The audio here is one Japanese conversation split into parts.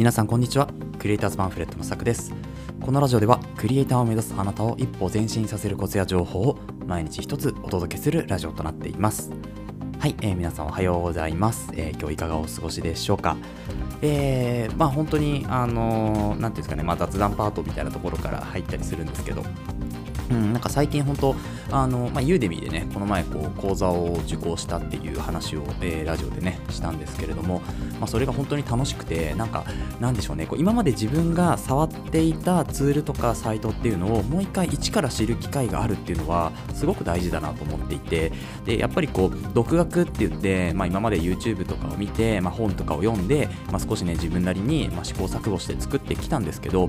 皆さんこんにちは。クリエイターズパンフレットのさくです。このラジオではクリエイターを目指すあなたを一歩前進させるコツや情報を毎日一つお届けするラジオとなっています。はい、えー、皆さんおはようございます、えー、今日いかがお過ごしでしょうか。えー、まあ本当にあのー、ていうんですかね、まあ、雑談パートみたいなところから入ったりするんですけどうん、なんか最近本当あの、まあ、ユーデミーでねこの前こう講座を受講したっていう話を、えー、ラジオでねしたんですけれども、まあ、それが本当に楽しくてなんかなんでしょうねこう今まで自分が触っていたツールとかサイトっていうのをもう一回一から知る機会があるっていうのはすごく大事だなと思っていてでやっぱりこう独学って言って、まあ、今まで YouTube とかを見て、まあ、本とかを読んで、まあ、少しね自分なりに、ま、試行錯誤して作ってきたんですけど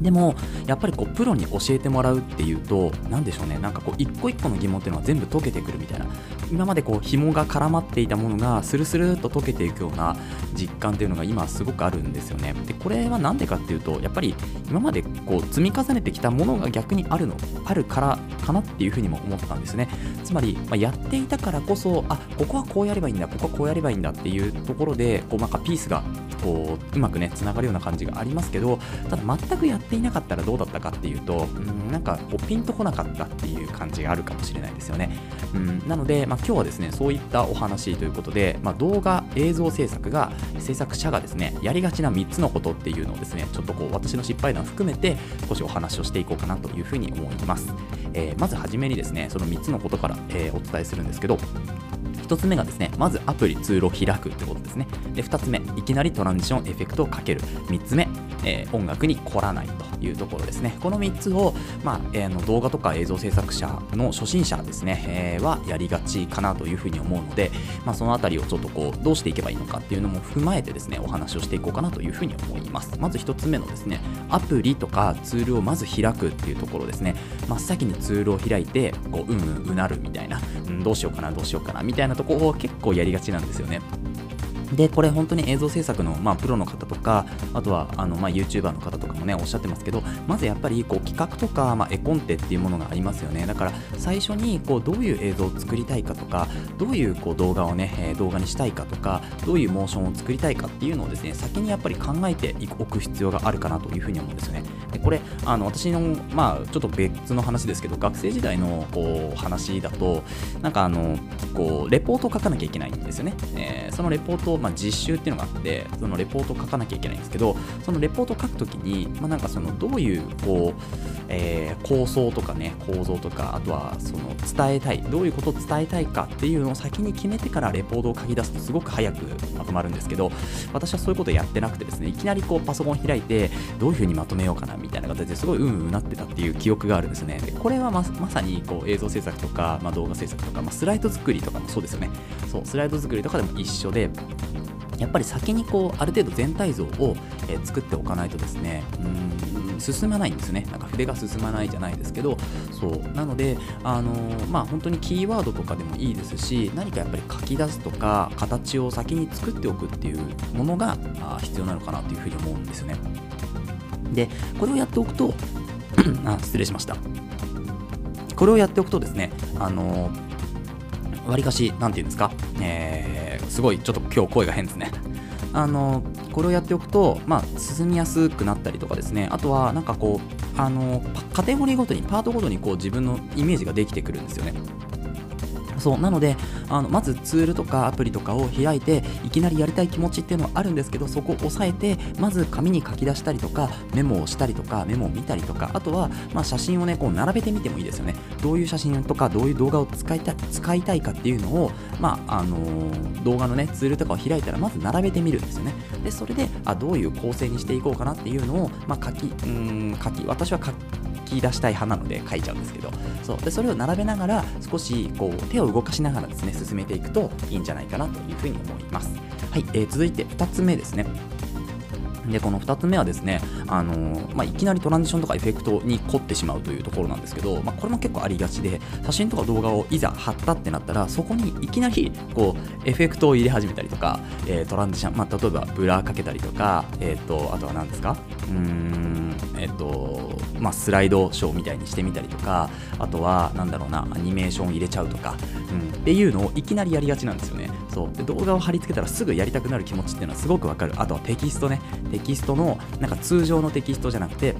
でもやっぱりこうプロに教えてもらうっていうと何でしょうね。なんかこう一個一個の疑問っていうのは全部解けてくるみたいな。今までこう紐が絡まっていたものがスルスルっと溶けていくような実感っていうのが今すごくあるんですよね。でこれは何でかっていうとやっぱり今までこう積み重ねてきたものが逆にあるのあるからかなっていうふうにも思ったんですね。つまり、ま、やっていたからこそあここはこうやればいいんだここはこうやればいいんだっていうところでこうなんかピースがこううまくねつながるような感じがありますけどただ全くやっていなかったらどうだったかっていうとうんなんかこうピンとこなかったっていう感じがあるかもしれないですよね。うんなので、まあ、今日はですねそういったお話ということで、まあ、動画映像制作が制作者がですねやりがちな3つのことっていうのをですねちょっとこう私の失敗談含めて少しお話をしていこうかなというふうに思います、えー、まずはじめにですねその3つのことから、えー、お伝えするんですけど1つ目がですね、まずアプリ、ツールを開くってことですね。で、2つ目、いきなりトランジションエフェクトをかける。3つ目、えー、音楽に凝らないというところですね。この3つを、まあえー、の動画とか映像制作者の初心者ですね、えー、はやりがちかなというふうに思うので、まあ、そのあたりをちょっとこうどうしていけばいいのかっていうのも踏まえてですね、お話をしていこうかなというふうに思います。まず1つ目のですね、アプリとかツールをまず開くっていうところですね。真っ先にツールを開いて、こう、うんうんうなるみたいな、うん、どうしようかな、どうしようかなみたいなとこを結構やりがちなんですよね。で、これ本当に映像制作の、まあ、プロの方とか、あとはあの、まあ、YouTuber の方とかもね、おっしゃってますけど、まずやっぱりこう企画とか、まあ、絵コンテっていうものがありますよね。だから最初にこうどういう映像を作りたいかとか、どういうこう動画をね、え動画にしたいかとか、どういうモーションを作りたいかっていうのをですね、先にやっぱり考えておく必要があるかなというふうに思うんですよね。これ、あの私の、まあ、ちょっと別の話ですけど、学生時代のこう話だと、なんかあの、こう、レポートを書かなきゃいけないんですよね。えー、そのレポートを、まあ、実習っていうのがあって、そのレポートを書かなきゃいけないんですけど、そのレポートを書くときに、まあ、なんかその、どういう、こう、えー、構想とかね、構造とか、あとは、その、伝えたい、どういうことを伝えたいかっていうのを先に決めてからレポートを書き出すとすごく早くまとまるんですけど、私はそういうことやってなくてですね、いきなりこう、パソコン開いて、どういうふうにまとめようかなみたいな形ですごいうんうんなってたっていう記憶があるんですね。でこれはままさにこう映像制作とか、まあ、動画制作とか、まあ、スライド作りとかもそうですよね。そう、スライド作りとかでも一緒で、やっぱり先にこうある程度全体像を、え、作っておかないとですねうん進まないんですね。なんか筆が進まないじゃないですけど。そう。なのであのー、まあ本当にキーワードとかでもいいですし何かやっぱり書き出すとか形を先に作っておくっていうものがあ必要なのかなというふうに思うんですよね。でこれをやっておくと あ失礼しました。これをやっておくとですねあのわりかし、なんていうんですか、えー、すごい、ちょっと今日声が変ですね。あの、これをやっておくと、まあ、進みやすくなったりとかですね、あとは、なんかこう、あの、カテゴリーごとに、パートごとに、こう、自分のイメージができてくるんですよね。そう。なのであのまずツールとかアプリとかを開いていきなりやりたい気持ちっていうのはあるんですけどそこを押さえてまず紙に書き出したりとかメモをしたりとかメモを見たりとかあとは、まあ、写真をねこう並べてみてもいいですよね。どういう写真とかどういう動画を使いた使いたいかっていうのを、まああのー、動画のねツールとかを開いたらまず並べてみるんですよね。でそれであどういう構成にしていこうかなっていうのを、まあ、書きうん書き私は書きき出したい派なので書いちゃうんですけどそうでそれを並べながら少しこう手を動かしながらですね進めていくといいんじゃないかなというふうに思います。はい、えー、続いて2つ目ですね。で、この2つ目はですね、あのー、まあ、いきなりトランジションとかエフェクトに凝ってしまうというところなんですけど、まあ、これも結構ありがちで、写真とか動画をいざ貼ったってなったら、そこにいきなりこうエフェクトを入れ始めたりとか、えー、トランジション、まあ、例えばブラーかけたりとか、えーと、あとは何ですか？うーん、えっ、と、まあ、スライドショーみたいにしてみたりとか、あとは、何だろうな、アニメーション入れちゃうとか、うん、っていうのをいきなりやりがちなんですよね。そう。で動画を貼り付けたらすぐやりたくなる気持ちっていうのはすごくわかる。あとはテキストね。テキストのなんか通常のテキストじゃなくて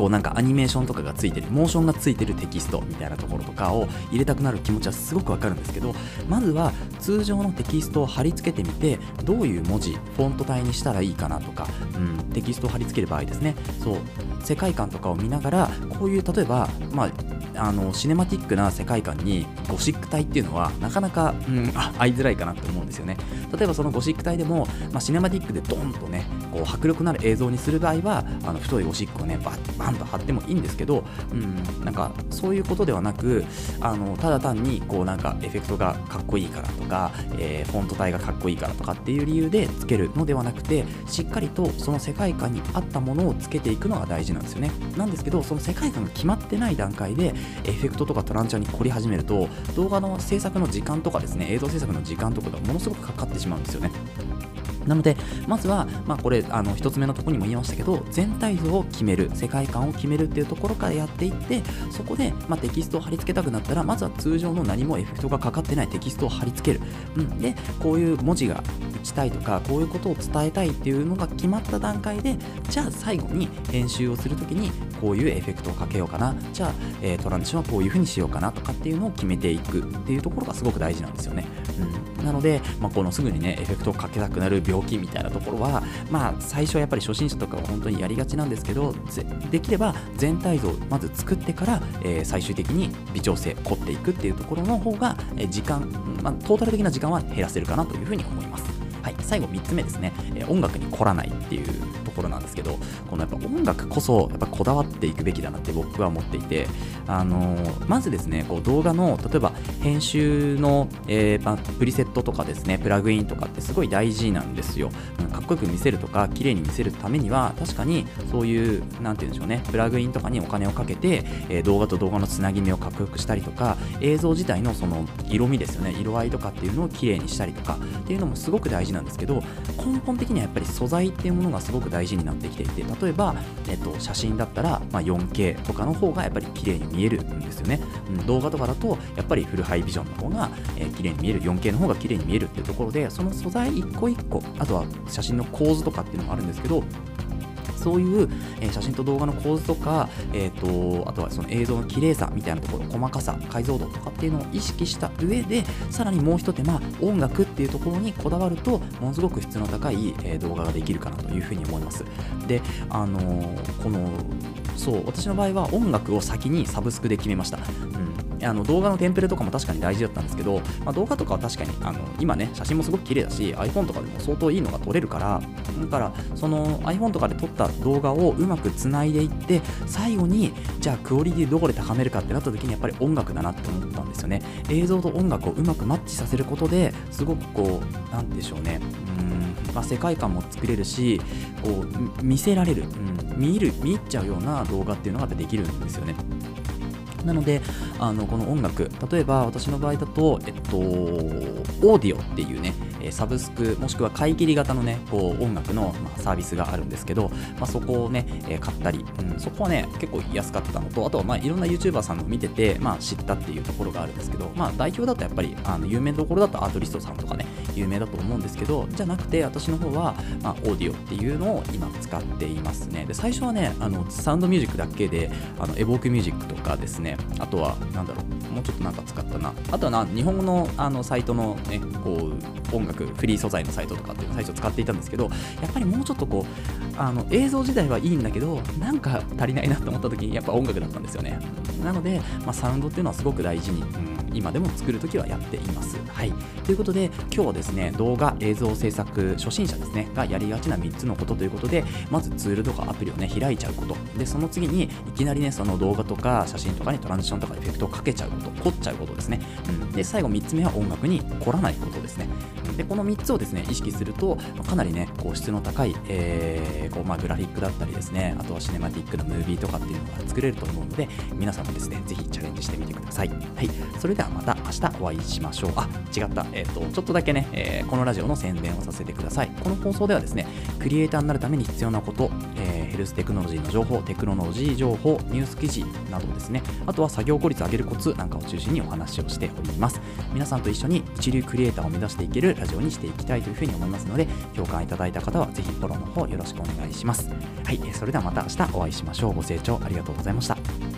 こうなんかアニメーションとかがついてるモーションがついてるテキストみたいなところとかを入れたくなる気持ちはすごくわかるんですけどまずは通常のテキストを貼り付けてみてどういう文字フォント体にしたらいいかなとか、うん、テキストを貼り付ける場合ですね。そう世界観とかを見ながらこういう例えばまああのシネマティックな世界観にゴシック体っていうのはなかなか、うん、合いづらいかなと思うんですよね。例えばそのゴシック体でも、まあ、シネマティックでドンとねこう迫力のある映像にする場合はあの太いゴシックをねバッバンと貼ってもいいんですけど、うん、なんかそういうことではなくあのただ単にこうなんかエフェクトがかっこいいからとか、えー、フォント体がかっこいいからとかっていう理由でつけるのではなくてしっかりとその世界観に合ったものをつけていくのが大事なんですよね。なんですけどその世界観が決まってない段階でエフェクトとかトランチャーに凝り始めると動画の制作の時間とかですね映像制作の時間とかがものすごくかかってしまうんですよね。なので、まずは、まあ、これ、あの1つ目のところにも言いましたけど、全体像を決める、世界観を決めるっていうところからやっていって、そこで、まあ、テキストを貼り付けたくなったら、まずは通常の何もエフェクトがかかってないテキストを貼り付ける。うん、で、こういう文字が打ちたいとか、こういうことを伝えたいっていうのが決まった段階で、じゃあ最後に編集をするときに、こういうエフェクトをかけようかな、じゃあ、えー、トランジションはこういう風にしようかなとかっていうのを決めていくっていうところがすごく大事なんですよね。うん、なので、まあ、このすぐにね、エフェクトをかけたくなる病気みたいなところは、まあ、最初はやっぱり初心者とかは本当にやりがちなんですけどできれば全体像をまず作ってから、えー、最終的に微調整凝っていくっていうところの方が、時間、まあ、トータル的な時間は減らせるかなというふうに思います。最後3つ目ですね、え、音楽に凝らないっていうところなんですけどこのやっぱ音楽こそやっぱこだわっていくべきだなって僕は思っていて、あのー、まずですねこう動画の例えば編集の、えーまプリセットとかですねプラグインとかってすごい大事なんですよ、かっこよく見せるとか綺麗に見せるためには確かにそういう何て言うんでしょうねプラグインとかにお金をかけて、えー、動画と動画のつなぎ目をかっこよくしたりとか映像自体のその色味ですよね色合いとかっていうのを綺麗にしたりとかっていうのもすごく大事なんですですけど根本的にはやっぱり素材っていうものがすごく大事になってきていて例えば、えっと、写真だったら、まあ、4K とかの方がやっぱり綺麗に見えるんですよね、うん、動画とかだとやっぱりフルハイビジョンの方が、えー、綺麗に見える 4K の方が綺麗に見えるっていうところでその素材一個一個あとは写真の構図とかっていうのもあるんですけどそういう、えー、写真と動画の構図とか、えーと、あとはその映像の綺麗さみたいなところ細かさ解像度とかっていうのを意識した上でさらにもう一手間音楽っていうところにこだわるとものすごく質の高い、えー、動画ができるかなというふうに思います。であのー、このそう私の場合は音楽を先にサブスクで決めました、うん。あの動画のテンプレとかも確かに大事だったんですけど、まあ、動画とかは確かにあの今ね写真もすごく綺麗だし iPhone とかでも相当いいのが撮れるからだからその iPhone とかで撮った動画をうまくつないでいって最後にじゃあクオリティどこで高めるかってなった時にやっぱり音楽だなって思ったんですよね。映像と音楽をうまくマッチさせることですごくこうなんでしょうね。うん、まあ、世界観も作れるしこう見せられる、うん、見る見入っちゃうような動画っていうのができるんですよね。なので、あのこの音楽、例えば私の場合だと、えっと、オーディオっていうね、サブスク、もしくは買い切り型のね、こう音楽の、ま、サービスがあるんですけど、まあ、そこをね、え買ったり、うん、そこはね、結構安かったのと、あとはまあいろんな YouTuber さんの見てて、まあ、知ったっていうところがあるんですけど、まあ、代表だとやっぱりあの有名なところだとアートリストさんとかね、有名だと思うんですけど、じゃなくて私の方は、まあ、オーディオっていうのを今使っていますね。で、最初はね、あのサウンドミュージックだけで、あのエボークミュージックとかですね、あとは、なんだろう、もうちょっとなんか使ったな。あとはな、日本語のあのサイトのね、こう、音楽、フリー素材のサイトとかっていうのを最初使っていたんですけど、やっぱりもうちょっとこう、あの映像自体はいいんだけど、なんか足りないなと思った時に、やっぱ音楽だったんですよね。なので、まあ、サウンドっていうのはすごく大事に、うん今でも作るときはやっています。はい。ということで、今日はですね、動画、映像制作初心者ですね、がやりがちな3つのことということで、まずツールとかアプリをね、開いちゃうこと。で、その次に、いきなりね、その動画とか写真とかにトランジションとかエフェクトをかけちゃうこと、凝っちゃうことですね。うん。で、最後3つ目は音楽に凝らないことですね。でこの3つをですね意識するとかなりねこう質の高い、えーこうまあ、グラフィックだったりですねあとはシネマティックなムービーとかっていうのが作れると思うので皆さんもですねぜひチャレンジしてみてください。はい。それではまた明日お会いしましょう。あ違った。えっ、とちょっとだけね、えーこのラジオの宣伝をさせてください。この放送ではですねクリエイターになるために必要なこと、えーヘルステクノロジーの情報テクノロジー情報ニュース記事などですねあとは作業効率を上げるコツなんかを中心にお話をしております。皆さんと一緒に一流クリエイターを目指していけるラジオにしていきたいというふうに思いますので共感いただいた方はぜひフォローの方よろしくお願いします。はいそれではまた明日お会いしましょう。ご清聴ありがとうございました。